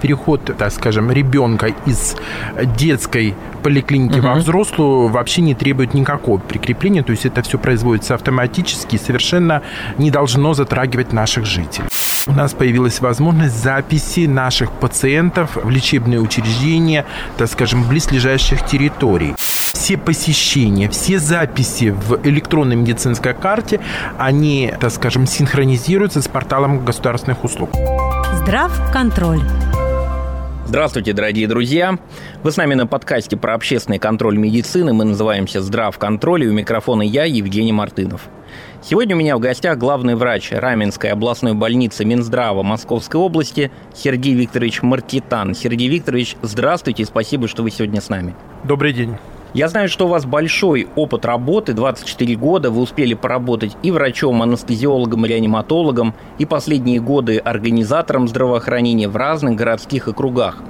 переход, так скажем, ребенка из детской поликлиники угу. во взрослую вообще не требует никакого прикрепления, то есть это все производится автоматически и совершенно не должно затрагивать наших жителей. У нас появилась возможность записи наших пациентов в лечебные учреждения, так скажем, близлежащих территорий все посещения, все записи в электронной медицинской карте, они, так скажем, синхронизируются с порталом государственных услуг. Здравконтроль. Здравствуйте, дорогие друзья! Вы с нами на подкасте про общественный контроль медицины. Мы называемся «Здравконтроль», и у микрофона я, Евгений Мартынов. Сегодня у меня в гостях главный врач Раменской областной больницы Минздрава Московской области Сергей Викторович Маркитан. Сергей Викторович, здравствуйте и спасибо, что вы сегодня с нами. Добрый день. Я знаю, что у вас большой опыт работы, 24 года, вы успели поработать и врачом, анестезиологом, реаниматологом, и последние годы организатором здравоохранения в разных городских округах.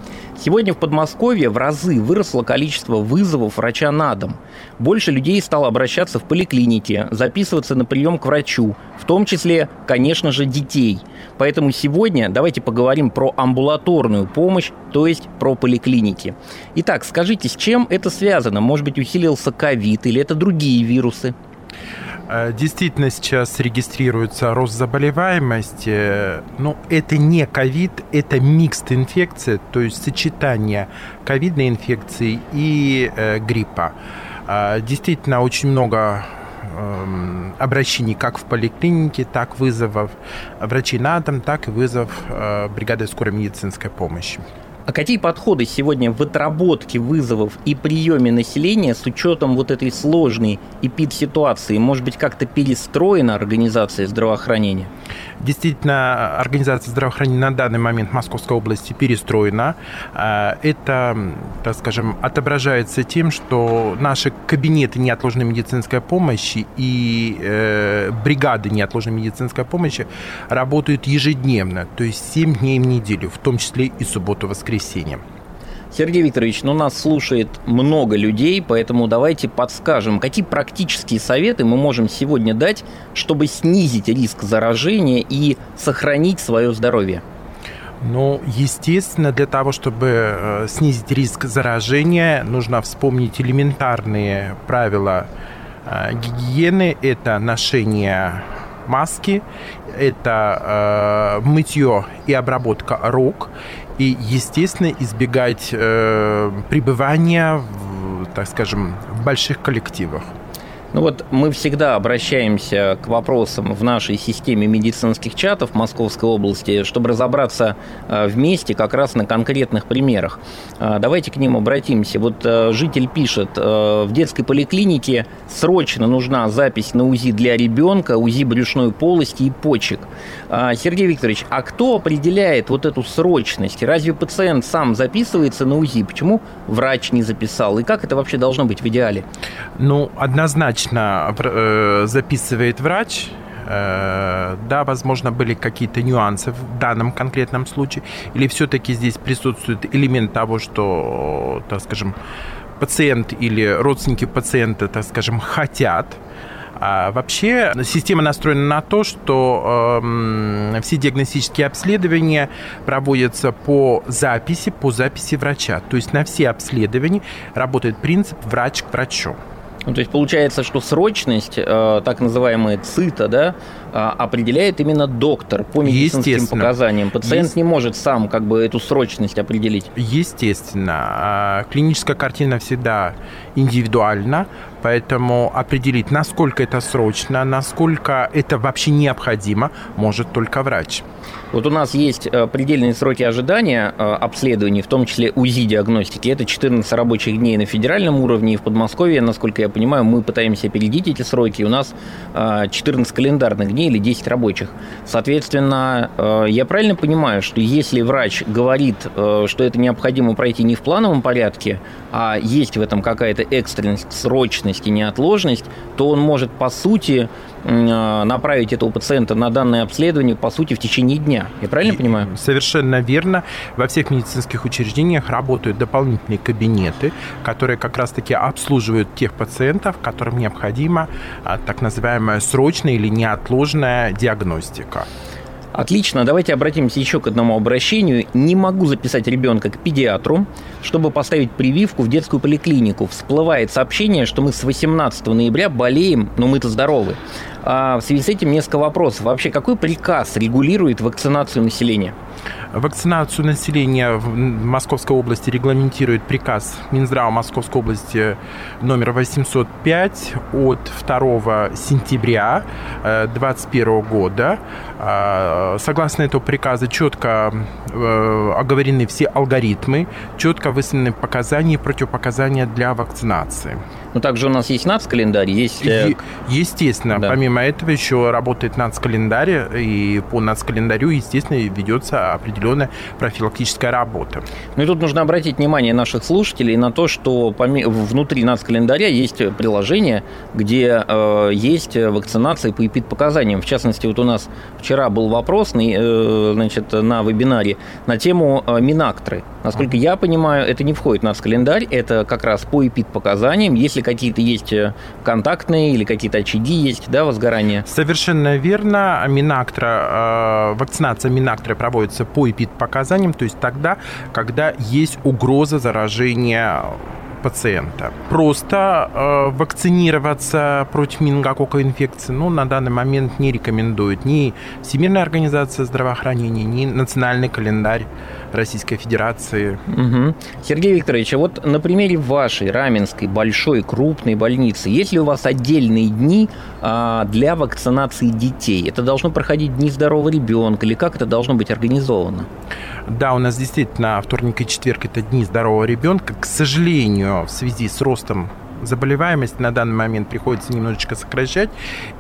Сегодня в Подмосковье в разы выросло количество вызовов врача на дом. Больше людей стало обращаться в поликлинике, записываться на прием к врачу, в том числе, конечно же, детей. Поэтому сегодня давайте поговорим про амбулаторную помощь, то есть про поликлиники. Итак, скажите, с чем это связано? Может быть, усилился ковид или это другие вирусы? Э, действительно сейчас регистрируется рост заболеваемости, но это не ковид, это микст инфекция, то есть сочетание ковидной инфекции и э, гриппа. Э, действительно очень много эм, обращений как в поликлинике, так вызовов врачей на дом, так и вызов э, бригады скорой медицинской помощи. А какие подходы сегодня в отработке вызовов и приеме населения с учетом вот этой сложной эпид-ситуации? Может быть, как-то перестроена организация здравоохранения? Действительно, организация здравоохранения на данный момент в Московской области перестроена. А, это, так скажем, отображается тем, что наши кабинеты неотложной медицинской помощи и э, бригады неотложной медицинской помощи работают ежедневно, то есть 7 дней в неделю, в том числе и субботу-воскресенье. Сергей Викторович, ну нас слушает много людей, поэтому давайте подскажем, какие практические советы мы можем сегодня дать, чтобы снизить риск заражения и сохранить свое здоровье. Ну, естественно, для того, чтобы э, снизить риск заражения, нужно вспомнить элементарные правила э, гигиены. Это ношение маски, это э, мытье и обработка рук, и, естественно, избегать э, пребывания, в, так скажем, в больших коллективах. Ну вот мы всегда обращаемся к вопросам в нашей системе медицинских чатов Московской области, чтобы разобраться э, вместе как раз на конкретных примерах. Э, давайте к ним обратимся. Вот э, житель пишет, в детской поликлинике срочно нужна запись на УЗИ для ребенка, УЗИ брюшной полости и почек. Сергей Викторович, а кто определяет вот эту срочность? Разве пациент сам записывается на УЗИ? Почему врач не записал? И как это вообще должно быть в идеале? Ну, однозначно лично э, записывает врач, э, да, возможно, были какие-то нюансы в данном конкретном случае, или все-таки здесь присутствует элемент того, что, так скажем, пациент или родственники пациента, так скажем, хотят, а вообще система настроена на то, что э, все диагностические обследования проводятся по записи, по записи врача. То есть на все обследования работает принцип врач к врачу. Ну, то есть получается, что срочность, э, так называемая цита, да, определяет именно доктор по медицинским показаниям. Пациент Есть... не может сам как бы эту срочность определить. Естественно. А, клиническая картина всегда индивидуальна, поэтому определить, насколько это срочно, насколько это вообще необходимо, может только врач. Вот у нас есть предельные сроки ожидания э, обследований, в том числе УЗИ-диагностики. Это 14 рабочих дней на федеральном уровне. И в Подмосковье, насколько я понимаю, мы пытаемся опередить эти сроки. У нас 14 э, календарных дней или 10 рабочих. Соответственно, я правильно понимаю, что если врач говорит, что это необходимо пройти не в плановом порядке, а есть в этом какая-то экстренность, срочность и неотложность, то он может, по сути, а, направить этого пациента на данное обследование, по сути, в течение дня. Я правильно понимаю? Совершенно верно. Во всех медицинских учреждениях работают дополнительные кабинеты, которые как раз-таки обслуживают тех пациентов, которым необходима а, так называемая срочная или неотложная диагностика. Отлично, давайте обратимся еще к одному обращению. Не могу записать ребенка к педиатру, чтобы поставить прививку в детскую поликлинику. Всплывает сообщение, что мы с 18 ноября болеем, но мы-то здоровы. А в связи с этим несколько вопросов. Вообще, какой приказ регулирует вакцинацию населения? Вакцинацию населения в Московской области регламентирует приказ Минздрава Московской области номер 805 от 2 сентября 2021 э, года. А, согласно этому приказу четко э, оговорены все алгоритмы, четко выставлены показания и противопоказания для вакцинации. Ну, также у нас есть нацкалендарь, есть... Е- естественно. Да. Помимо этого еще работает нацкалендарь, и по нацкалендарю, естественно, ведется определенная профилактическая работа. Ну и тут нужно обратить внимание наших слушателей на то, что внутри нацкалендаря есть приложение, где э, есть вакцинация по эпид-показаниям. В частности, вот у нас вчера был вопрос э, значит, на вебинаре на тему э, Минактры. Насколько я понимаю, это не входит в нацкалендарь, это как раз по эпид-показаниям. Если если какие-то есть э, контактные или какие-то очаги есть, да, возгорания. Совершенно верно. Минактра, э, вакцинация Минактра проводится по эпид-показаниям, то есть тогда, когда есть угроза заражения пациента. Просто э, вакцинироваться против менингококковой инфекции ну, на данный момент не рекомендует ни Всемирная организация здравоохранения, ни Национальный календарь Российской Федерации. Угу. Сергей Викторович, а вот на примере вашей Раменской большой крупной больницы, есть ли у вас отдельные дни а, для вакцинации детей? Это должно проходить дни здорового ребенка или как это должно быть организовано? Да, у нас действительно вторник и четверг это дни здорового ребенка. К сожалению, в связи с ростом заболеваемость на данный момент приходится немножечко сокращать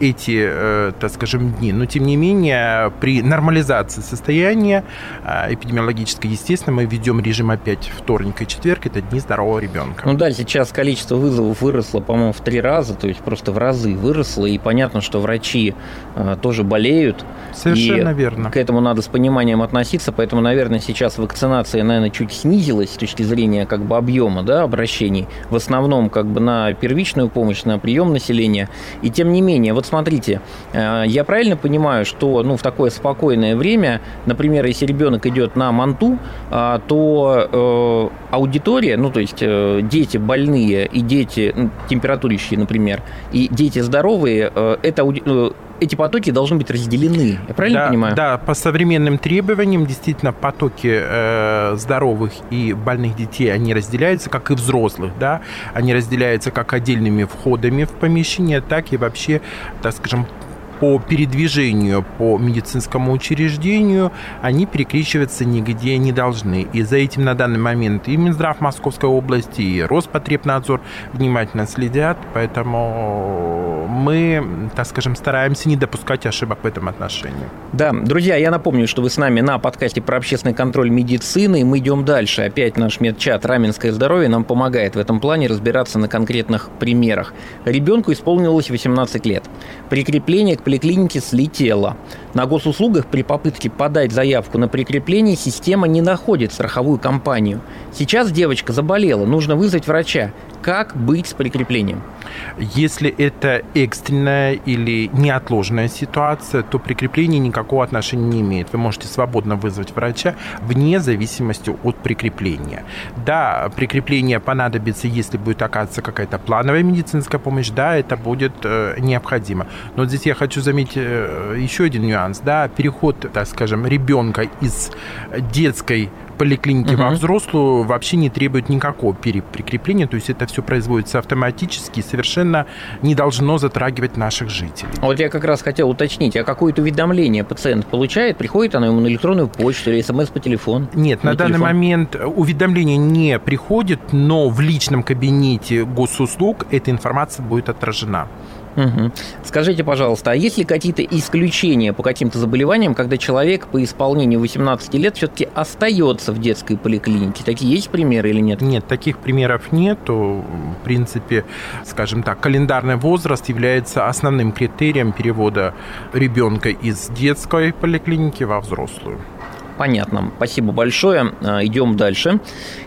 эти, э, так скажем, дни. Но, тем не менее, при нормализации состояния э, эпидемиологической, естественно, мы ведем режим опять вторник и четверг, это дни здорового ребенка. Ну да, сейчас количество вызовов выросло, по-моему, в три раза, то есть просто в разы выросло, и понятно, что врачи э, тоже болеют. Совершенно и верно. К этому надо с пониманием относиться, поэтому, наверное, сейчас вакцинация, наверное, чуть снизилась с точки зрения как бы объема да, обращений. В основном как бы на первичную помощь, на прием населения. И тем не менее, вот смотрите, э, я правильно понимаю, что ну, в такое спокойное время, например, если ребенок идет на манту, а, то э, аудитория, ну то есть э, дети больные и дети температурящие, например, и дети здоровые, это эти потоки должны быть разделены. Я правильно да, понимаю? Да, по современным требованиям действительно потоки э, здоровых и больных детей, они разделяются, как и взрослых, да, они разделяются как отдельными входами в помещение, так и вообще, так скажем, по передвижению по медицинскому учреждению, они перекрещиваться нигде не должны. И за этим на данный момент и Минздрав Московской области, и Роспотребнадзор внимательно следят, поэтому мы, так скажем, стараемся не допускать ошибок в этом отношении. Да, друзья, я напомню, что вы с нами на подкасте про общественный контроль медицины, и мы идем дальше. Опять наш медчат «Раменское здоровье» нам помогает в этом плане разбираться на конкретных примерах. Ребенку исполнилось 18 лет. Прикрепление к поликлинике слетела. На госуслугах при попытке подать заявку на прикрепление система не находит страховую компанию. Сейчас девочка заболела, нужно вызвать врача. Как быть с прикреплением? Если это экстренная или неотложная ситуация, то прикрепление никакого отношения не имеет. Вы можете свободно вызвать врача вне зависимости от прикрепления. Да, прикрепление понадобится, если будет оказываться какая-то плановая медицинская помощь, да, это будет э, необходимо. Но здесь я хочу заметить э, еще один нюанс, да, переход, так скажем, ребенка из детской поликлинике угу. во взрослую вообще не требует никакого переприкрепления, то есть это все производится автоматически, совершенно не должно затрагивать наших жителей. Вот я как раз хотел уточнить, а какое-то уведомление пациент получает, приходит оно ему на электронную почту или смс по телефону? Нет, на, на данный момент уведомление не приходит, но в личном кабинете госуслуг эта информация будет отражена. Угу. Скажите, пожалуйста, а есть ли какие-то исключения по каким-то заболеваниям, когда человек по исполнению 18 лет все-таки остается в детской поликлинике? Такие есть примеры или нет? Нет, таких примеров нет. В принципе, скажем так, календарный возраст является основным критерием перевода ребенка из детской поликлиники во взрослую. Понятно. Спасибо большое. А, идем дальше.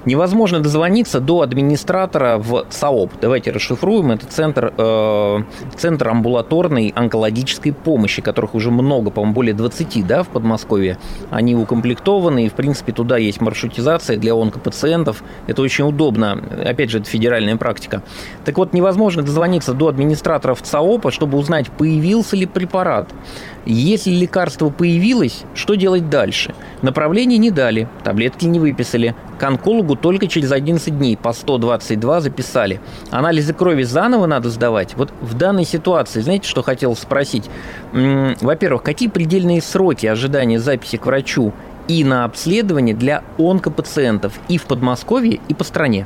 Невозможно дозвониться до администратора в ЦАОП. Давайте расшифруем. Это центр, э, центр амбулаторной онкологической помощи, которых уже много, по-моему, более 20 да, в Подмосковье. Они укомплектованы, и, в принципе, туда есть маршрутизация для онкопациентов. Это очень удобно. Опять же, это федеральная практика. Так вот, невозможно дозвониться до администраторов ЦАОПа, чтобы узнать, появился ли препарат. Если лекарство появилось, что делать дальше? Направление не дали, таблетки не выписали. К онкологу только через 11 дней по 122 записали. Анализы крови заново надо сдавать. Вот в данной ситуации, знаете, что хотел спросить? Во-первых, какие предельные сроки ожидания записи к врачу и на обследование для онкопациентов и в Подмосковье, и по стране?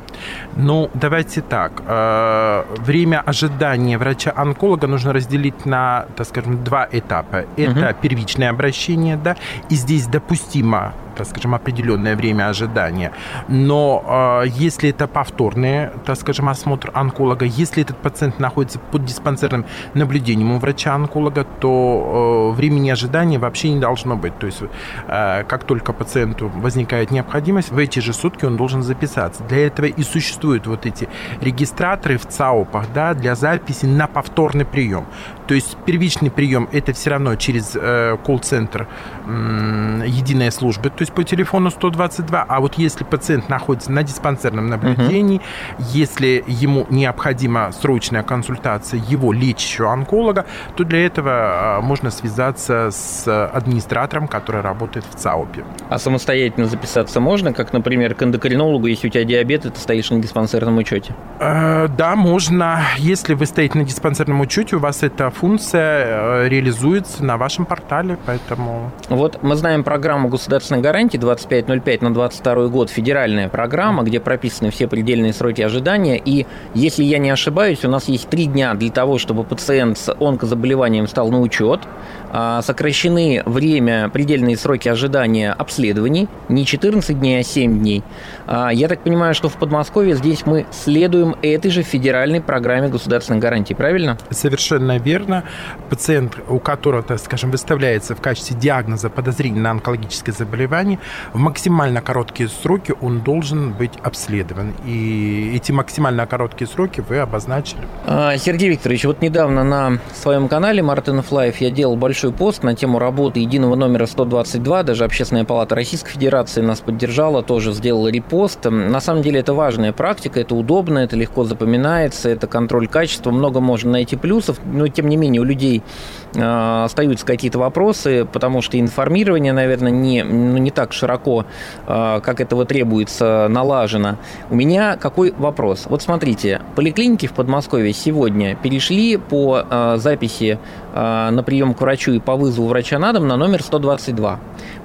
Ну, давайте так. Э, время ожидания врача-онколога нужно разделить на, так скажем, два этапа. Это угу. первичное обращение, да, и здесь допустимо так скажем, определенное время ожидания. Но э, если это повторный, так скажем, осмотр онколога, если этот пациент находится под диспансерным наблюдением у врача-онколога, то э, времени ожидания вообще не должно быть. То есть, э, как только пациенту возникает необходимость, в эти же сутки он должен записаться. Для этого и существуют вот эти регистраторы в ЦАОПах, да, для записи на повторный прием. То есть первичный прием это все равно через э, колл-центр единая служба, то есть по телефону 122. А вот если пациент находится на диспансерном наблюдении, угу. если ему необходима срочная консультация его лечащего онколога, то для этого э, можно связаться с администратором, который работает в ЦАОПе. А самостоятельно записаться можно, как, например, к эндокринологу, если у тебя диабет, и ты стоишь на диспансерном учете? Э, да, можно. Если вы стоите на диспансерном учете, у вас это функция э, реализуется на вашем портале, поэтому... Вот мы знаем программу государственной гарантии 2505 на 22 год, федеральная программа, где прописаны все предельные сроки ожидания, и если я не ошибаюсь, у нас есть три дня для того, чтобы пациент с онкозаболеванием стал на учет, сокращены время, предельные сроки ожидания обследований, не 14 дней, а 7 дней. А, я так понимаю, что в Подмосковье здесь мы следуем этой же федеральной программе государственной гарантии, правильно? Совершенно верно. Пациент, у которого, так скажем, выставляется в качестве диагноза подозрение на онкологическое заболевание, в максимально короткие сроки он должен быть обследован. И эти максимально короткие сроки вы обозначили. А, Сергей Викторович, вот недавно на своем канале Мартинов Life я делал большой большой пост на тему работы единого номера 122. Даже Общественная палата Российской Федерации нас поддержала, тоже сделала репост. На самом деле это важная практика, это удобно, это легко запоминается, это контроль качества. Много можно найти плюсов, но тем не менее у людей э, остаются какие-то вопросы, потому что информирование, наверное, не, ну, не так широко, э, как этого требуется, налажено. У меня какой вопрос? Вот смотрите, поликлиники в Подмосковье сегодня перешли по э, записи на прием к врачу и по вызову врача на дом на номер 122.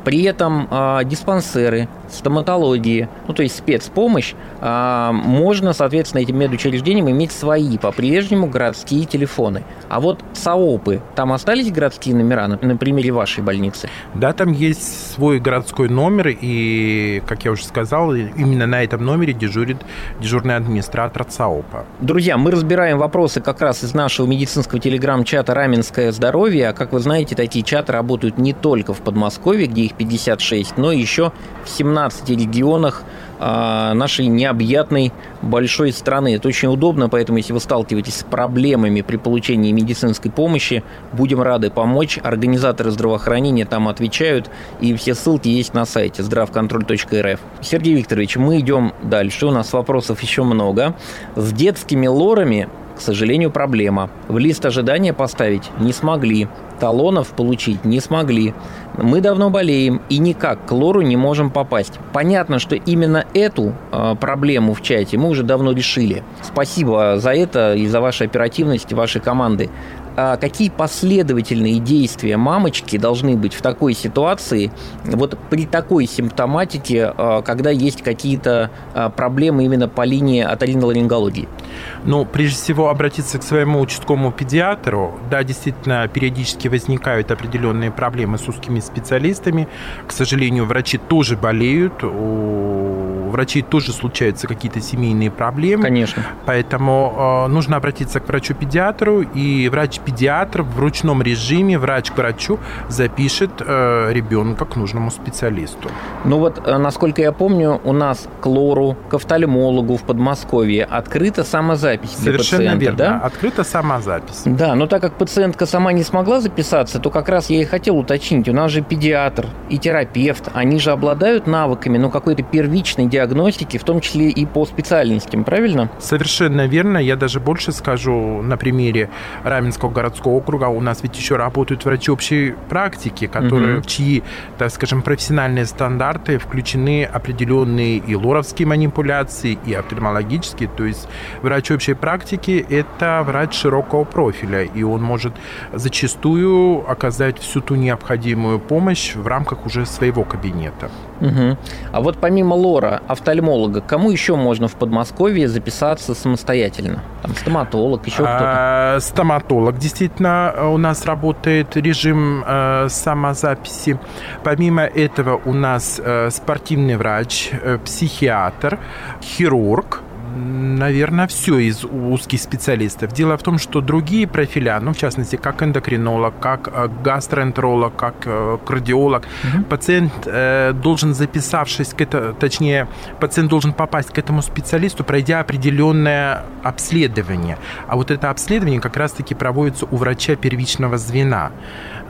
При этом э, диспансеры, стоматологии, ну то есть спецпомощь, э, можно, соответственно, этим медучреждениям иметь свои по-прежнему городские телефоны. А вот САОПы, там остались городские номера на, на примере вашей больницы? Да, там есть свой городской номер, и, как я уже сказал, именно на этом номере дежурит дежурный администратор САОПа. Друзья, мы разбираем вопросы как раз из нашего медицинского телеграм-чата «Раменское здоровье». А как вы знаете, такие чаты работают не только в Подмосковье, где их 56, но еще в 17 регионах а, нашей необъятной большой страны. Это очень удобно, поэтому если вы сталкиваетесь с проблемами при получении медицинской помощи, будем рады помочь. Организаторы здравоохранения там отвечают, и все ссылки есть на сайте здравконтроль.рф. Сергей Викторович, мы идем дальше, у нас вопросов еще много. С детскими лорами к сожалению, проблема. В лист ожидания поставить не смогли. Талонов получить не смогли. Мы давно болеем и никак к лору не можем попасть. Понятно, что именно эту э, проблему в чате мы уже давно решили. Спасибо за это и за вашу оперативность вашей команды. А какие последовательные действия мамочки должны быть в такой ситуации, вот при такой симптоматике, а, когда есть какие-то а, проблемы именно по линии оториноларингологии? Ну, прежде всего, обратиться к своему участковому педиатру. Да, действительно, периодически возникают определенные проблемы с узкими специалистами. К сожалению, врачи тоже болеют. У врачей тоже случаются какие-то семейные проблемы. Конечно. Поэтому э, нужно обратиться к врачу-педиатру, и врач-педиатр в ручном режиме, врач к врачу запишет э, ребенка к нужному специалисту. Ну вот, э, насколько я помню, у нас к лору, к офтальмологу в Подмосковье открыта самозапись Совершенно для пациента, верно. да? Открыта самозапись. Да, но так как пациентка сама не смогла записаться, то как раз я и хотел уточнить. У нас же педиатр и терапевт, они же обладают навыками, ну, какой-то первичной диагностики, в том числе и по специальностям, правильно? Совершенно верно. Я даже больше скажу на примере Раменского городского округа. У нас ведь еще работают врачи общей практики, которые, Мгм. в чьи, так скажем, профессиональные стандарты включены определенные и лоровские манипуляции, и офтальмологические. То есть врач общей практики – это врач широкого профиля, и он может зачастую оказать всю ту необходимую помощь в рамках уже своего кабинета. Мгм. А вот помимо лора, офтальмолога, кому еще можно в Подмосковье записаться самостоятельно? Там стоматолог, еще кто-то? А, Стоматолог. Действительно, у нас работает режим э, самозаписи. Помимо этого у нас э, спортивный врач, э, психиатр, хирург, Наверное, все из узких специалистов. Дело в том, что другие профиля, ну, в частности, как эндокринолог, как э, гастроэнтеролог, как э, кардиолог, Мгм. пациент э, должен, записавшись к это, точнее, пациент должен попасть к этому специалисту, пройдя определенное обследование. А вот это обследование как раз-таки проводится у врача первичного звена.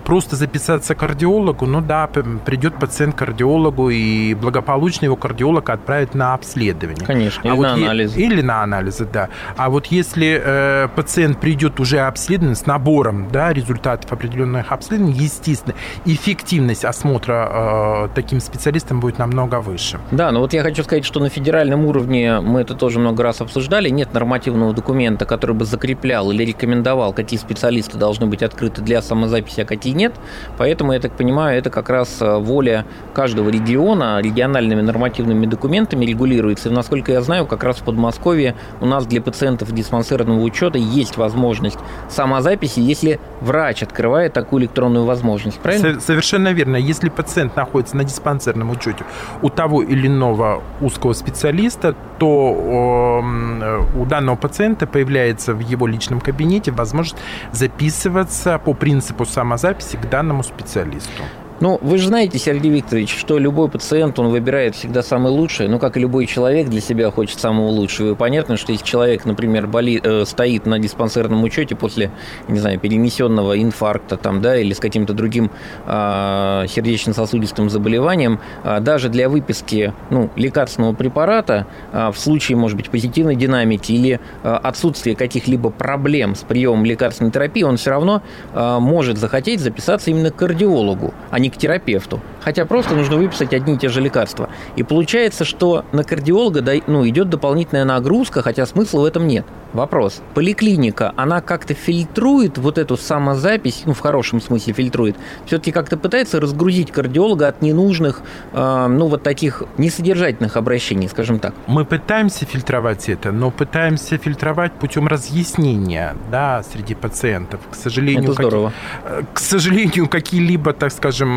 Просто записаться к кардиологу, ну да, придет пациент к кардиологу, и благополучно его кардиолог отправит на обследование. Конечно, или А вот на е- анализы. Или на анализы, да. А вот если э, пациент придет уже обследован с набором да, результатов определенных обследований, естественно, эффективность осмотра э, таким специалистом будет намного выше. Да, но вот я хочу сказать, что на федеральном уровне мы это тоже много раз обсуждали. Нет нормативного документа, который бы закреплял или рекомендовал, какие специалисты должны быть открыты для самозаписи, а какие нет. Поэтому, я так понимаю, это как раз э, воля каждого региона региональными нормативными документами регулируется. И, насколько я знаю, как раз в Подмосковье у нас для пациентов диспансерного учета есть возможность самозаписи, если врач открывает такую электронную возможность. Правильно? Со- Совершенно верно. Если пациент находится на диспансерном учете у того или иного узкого специалиста, то м, э, у данного пациента появляется в его личном кабинете возможность записываться по принципу самозаписи данному специалисту. Ну, вы же знаете, Сергей Викторович, что любой пациент, он выбирает всегда самое лучшее. Ну, как и любой человек для себя хочет самого лучшего. И понятно, что если человек, например, боли, э, стоит на диспансерном учете после, не знаю, перенесенного инфаркта там, да, или с каким-то другим а, сердечно-сосудистым заболеванием, а, даже для выписки ну, лекарственного препарата а, в случае, может быть, позитивной динамики или а, отсутствия каких-либо проблем с приемом лекарственной терапии, он все равно а, может захотеть записаться именно к кардиологу, а не к терапевту. Хотя просто нужно выписать одни и те же лекарства. И получается, что на кардиолога ну, идет дополнительная нагрузка, хотя смысла в этом нет. Вопрос. Поликлиника, она как-то фильтрует вот эту самозапись, ну, в хорошем смысле фильтрует, все-таки как-то пытается разгрузить кардиолога от ненужных, э, ну, вот таких несодержательных обращений, скажем так. Мы пытаемся фильтровать это, но пытаемся фильтровать путем разъяснения да, среди пациентов. К сожалению, Это какие- здорово. Э, К сожалению, какие-либо, так скажем,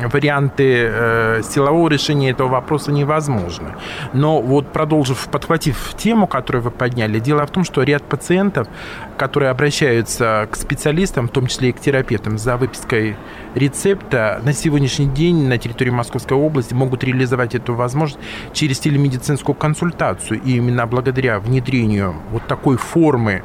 м, варианты э, силового решения этого вопроса невозможны. Но вот продолжив, подхватив тему, которую вы подняли, дело в том, что ряд пациентов, которые обращаются к специалистам, в том числе и к терапевтам, за выпиской рецепта, на сегодняшний день на территории Московской области могут реализовать эту возможность через телемедицинскую консультацию. И именно благодаря внедрению вот такой формы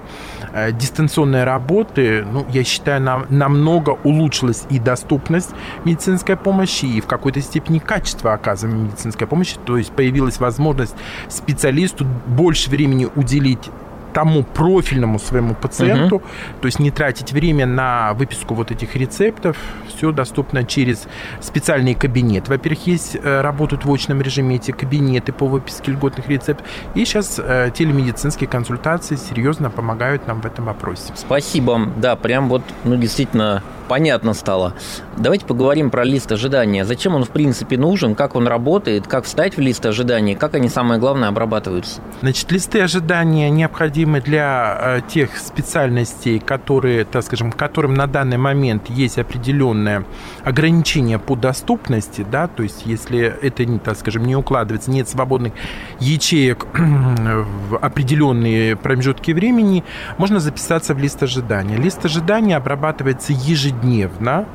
э, дистанционной работы, ну, я считаю, нам, намного улучшилась и доступность медицинской помощи, и в какой-то степени качество оказываемой медицинской помощи. То есть появилась возможность специалисту больше времени уделить тому профильному своему пациенту, то есть не тратить время на выписку вот этих рецептов, все доступно через специальный кабинет. Во-первых, есть, э, работают в очном режиме эти кабинеты по выписке льготных рецептов, и сейчас э, телемедицинские консультации серьезно помогают нам в этом вопросе. Спасибо. Да, прям вот, ну, действительно, понятно стало. Давайте поговорим про лист ожидания. Зачем он в принципе нужен, как он работает, как встать в лист ожидания, как они, самое главное, обрабатываются? Значит, листы ожидания необходимы для э, тех специальностей, которые, так скажем, которым на данный момент есть определенное ограничение по доступности, да, то есть если это, так скажем, не укладывается, нет свободных ячеек в определенные промежутки времени, можно записаться в лист ожидания. Лист ожидания обрабатывается ежедневно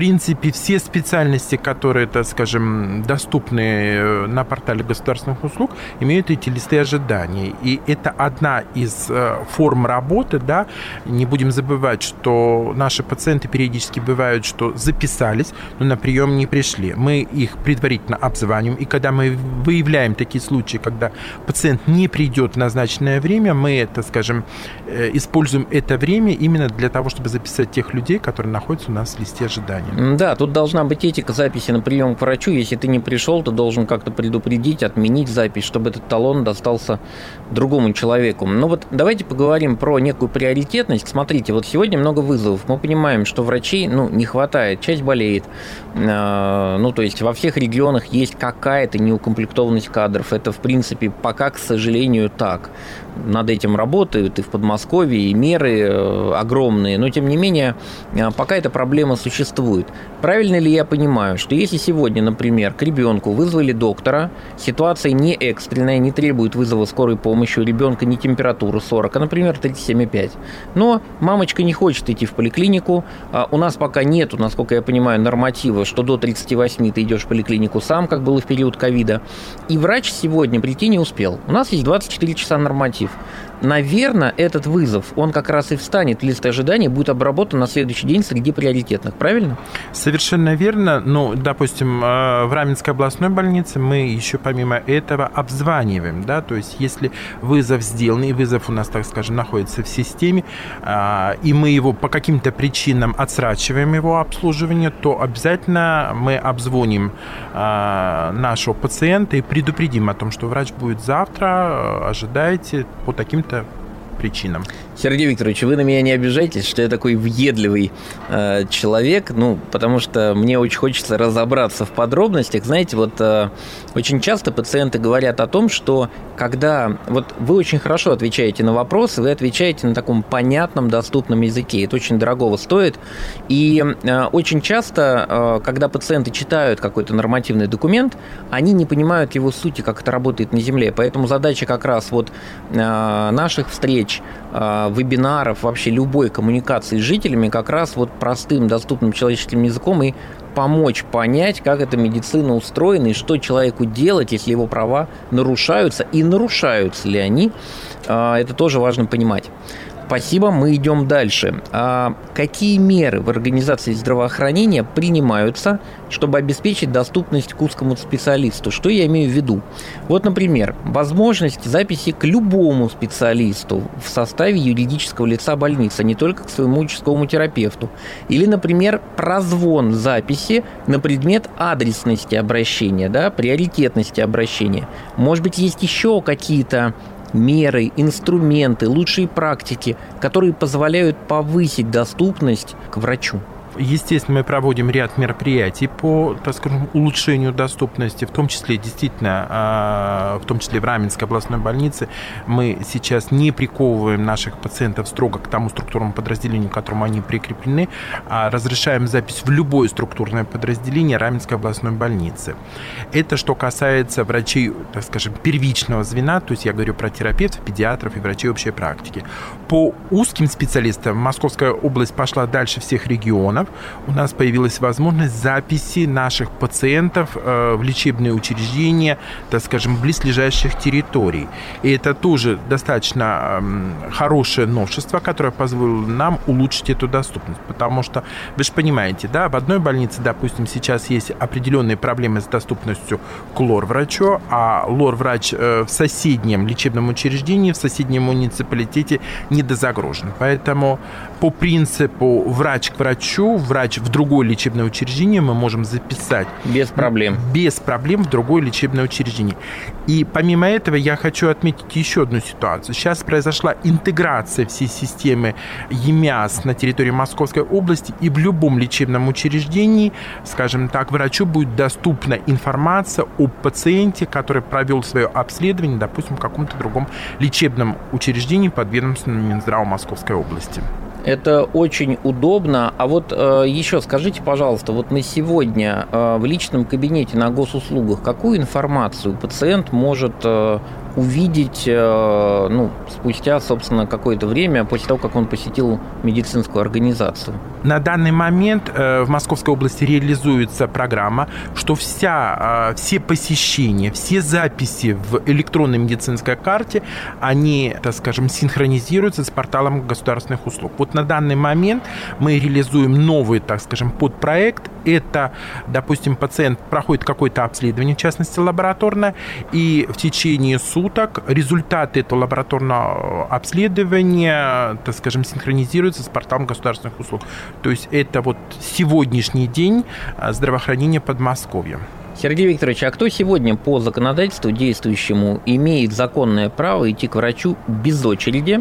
принципе, все специальности, которые, так скажем, доступны э, на портале государственных услуг, имеют эти листы ожидания. И это одна из э, форм работы, да, не будем забывать, что наши пациенты периодически бывают, что записались, но на прием не пришли. Мы их предварительно обзваниваем, и когда мы выявляем такие случаи, когда пациент не придет в назначенное время, мы, это, скажем, э, используем это время именно для того, чтобы записать тех людей, которые находятся у нас в листе ожидания. Да, тут должна быть этика записи на прием к врачу. Если ты не пришел, ты должен как-то предупредить, отменить запись, чтобы этот талон достался другому человеку. Ну вот давайте поговорим про некую приоритетность. Смотрите, вот сегодня много вызовов. Мы понимаем, что врачей ну, не хватает, часть болеет. А, ну, то есть во всех регионах есть какая-то неукомплектованность кадров. Это, в принципе, пока, к сожалению, так над этим работают и в Подмосковье, и меры э, огромные, но тем не менее э, пока эта проблема существует. would Правильно ли я понимаю, что если сегодня, например, к ребенку вызвали доктора, ситуация не экстренная, не требует вызова скорой помощи, у ребенка не температура 40, а, например, 37,5, но мамочка не хочет идти в поликлинику, а у нас пока нету, насколько я понимаю, норматива, что до 38 ты идешь в поликлинику сам, как было в период ковида, и врач сегодня прийти не успел. У нас есть 24 часа норматив наверное, этот вызов, он как раз и встанет в лист ожидания, будет обработан на следующий день среди приоритетных, правильно? Совершенно верно. Ну, допустим, э, в Раменской областной больнице мы еще помимо этого обзваниваем, да, то есть если вызов сделан, и вызов у нас, так скажем, находится в системе, э, и мы его по каким-то причинам отсрачиваем его обслуживание, то обязательно мы обзвоним э, нашего пациента и предупредим о том, что врач будет завтра, ожидайте по таким-то причинам. Сергей Викторович, вы на меня не обижайтесь, что я такой въедливый э, человек, ну, потому что мне очень хочется разобраться в подробностях. Знаете, вот э, очень часто пациенты говорят о том, что когда... Вот вы очень хорошо отвечаете на вопросы, вы отвечаете на таком понятном, доступном языке. Это очень дорогого стоит. И э, очень часто, э, когда пациенты читают какой-то нормативный документ, они не понимают его сути, как это работает на Земле. Поэтому задача как раз вот э, наших встреч, э, вебинаров, вообще любой коммуникации с жителями как раз вот простым, доступным человеческим языком и помочь понять, как эта медицина устроена и что человеку делать, если его права нарушаются и нарушаются ли они. А, это тоже важно понимать. Спасибо, мы идем дальше. А какие меры в организации здравоохранения принимаются, чтобы обеспечить доступность к узкому специалисту? Что я имею в виду? Вот, например, возможность записи к любому специалисту в составе юридического лица больницы, а не только к своему участковому терапевту. Или, например, прозвон записи на предмет адресности обращения, да, приоритетности обращения. Может быть, есть еще какие-то меры, инструменты, лучшие практики, которые позволяют повысить доступность к врачу. Естественно, мы проводим ряд мероприятий по, так скажем, улучшению доступности, в том числе, действительно, а, в том числе в Раменской областной больнице, мы сейчас не приковываем наших пациентов строго к тому структурному подразделению, к которому они прикреплены, а разрешаем запись в любое структурное подразделение Раменской областной больницы. Это что касается врачей, так скажем, первичного звена, то есть я говорю про терапевтов, педиатров и врачей общей практики. По узким специалистам Московская область пошла дальше всех регионов, у нас появилась возможность записи наших пациентов э, в лечебные учреждения, так скажем, близлежащих территорий. И это тоже достаточно хорошее новшество, которое позволило нам улучшить эту доступность. Потому что, вы же понимаете, да, в одной больнице, допустим, сейчас есть определенные проблемы с доступностью к лор-врачу, а лор-врач э, в соседнем лечебном учреждении, в соседнем муниципалитете недозагружен. Поэтому по принципу врач к врачу врачу, врач в другое лечебное учреждение мы можем записать. Без проблем. Без проблем в другое лечебное учреждение. И помимо этого я хочу отметить еще одну ситуацию. Сейчас произошла интеграция всей системы ЕМЯС на территории Московской области, и в любом лечебном учреждении, скажем так, врачу будет доступна информация о пациенте, который провел свое обследование, допустим, в каком-то другом лечебном учреждении подведомственном Минздраву Московской области. Это очень удобно. А вот э, еще скажите, пожалуйста, вот на сегодня э, в личном кабинете на госуслугах какую информацию пациент может э, увидеть э, ну, спустя, собственно, какое-то время после того, как он посетил медицинскую организацию? На данный момент э, в Московской области реализуется программа, что вся, э, все посещения, все записи в электронной медицинской карте, они, так скажем, синхронизируются с порталом государственных услуг. Вот на данный момент мы реализуем новый, так скажем, подпроект. Это, допустим, пациент проходит какое-то обследование, в частности, лабораторное, и в течение суток суток. Результаты этого лабораторного обследования, так скажем, синхронизируются с порталом государственных услуг. То есть это вот сегодняшний день а, здравоохранения Подмосковья. Сергей Викторович, а кто сегодня по законодательству действующему имеет законное право идти к врачу без очереди?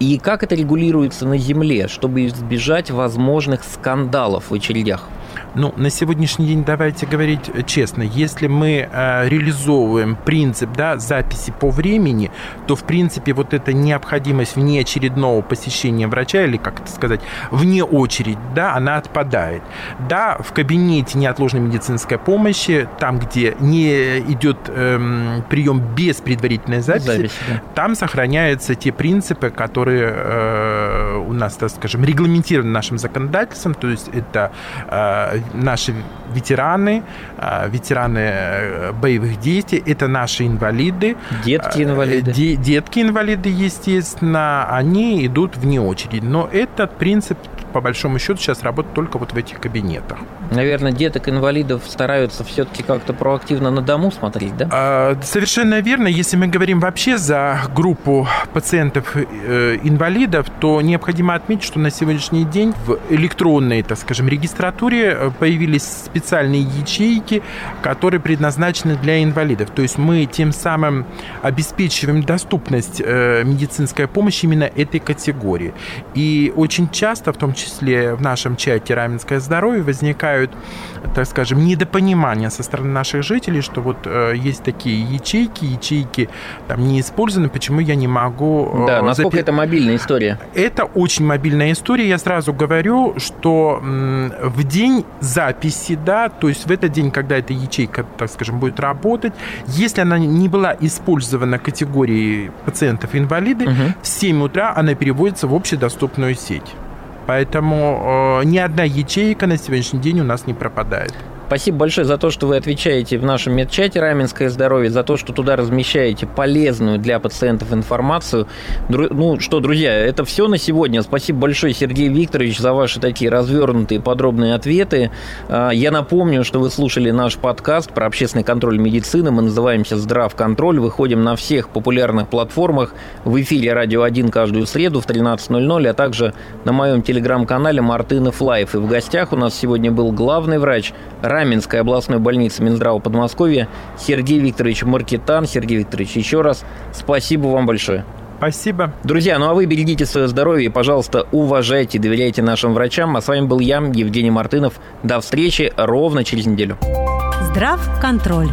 И как это регулируется на земле, чтобы избежать возможных скандалов в очередях? Ну, на сегодняшний день, давайте говорить честно, если мы э, реализовываем принцип да, записи по времени, то, в принципе, вот эта необходимость внеочередного посещения врача, или, как это сказать, вне очередь, да, она отпадает. Да, в кабинете неотложной медицинской помощи, там, где не идет эм, прием без предварительной записи, Запись, да. там сохраняются те принципы, которые э, у нас, так скажем, регламентированы нашим законодательством, то есть это э, наши ветераны, а, ветераны э, боевых действий, это наши инвалиды. Детки-инвалиды. А, детки-инвалиды, естественно, они идут вне очереди. Но этот принцип по большому счету сейчас работает только вот в этих кабинетах. Наверное, деток-инвалидов стараются все-таки как-то проактивно на дому смотреть, да? А, совершенно верно. Если мы говорим вообще за группу пациентов-инвалидов, э, то необходимо отметить, что на сегодняшний день в электронной, так скажем, регистратуре э, появились специальные ячейки, которые предназначены для инвалидов. То есть мы тем самым обеспечиваем доступность э, медицинской помощи именно этой категории. И очень часто, в том числе в нашем чате «Раменское здоровье», возникают, так скажем, недопонимания со стороны наших жителей, что вот э, есть такие ячейки, ячейки там не использованы, почему я не могу... Да, насколько запи... это мобильная история? Это очень мобильная история. Я сразу говорю, что в день записи, да, то есть в этот день, когда эта ячейка, так скажем, будет работать, если она не была использована категорией пациентов-инвалиды, угу. в 7 утра она переводится в общедоступную сеть. Поэтому э, ни одна ячейка на сегодняшний день у нас не пропадает. Спасибо большое за то, что вы отвечаете в нашем медчате «Раменское здоровье», за то, что туда размещаете полезную для пациентов информацию. Ну что, друзья, это все на сегодня. Спасибо большое, Сергей Викторович, за ваши такие развернутые подробные ответы. А, я напомню, что вы слушали наш подкаст про общественный контроль медицины. Мы называемся «Здравконтроль». Выходим на всех популярных платформах. В эфире «Радио 1» каждую среду в 13.00, а также на моем телеграм-канале «Мартынов Live». И в гостях у нас сегодня был главный врач Раменской областной больницы Минздрава Подмосковья Сергей Викторович Маркетан. Сергей Викторович, еще раз спасибо вам большое. Спасибо. Друзья, ну а вы берегите свое здоровье и, пожалуйста, уважайте, доверяйте нашим врачам. А с вами был я, Евгений Мартынов. До встречи ровно через неделю. Здрав контроль.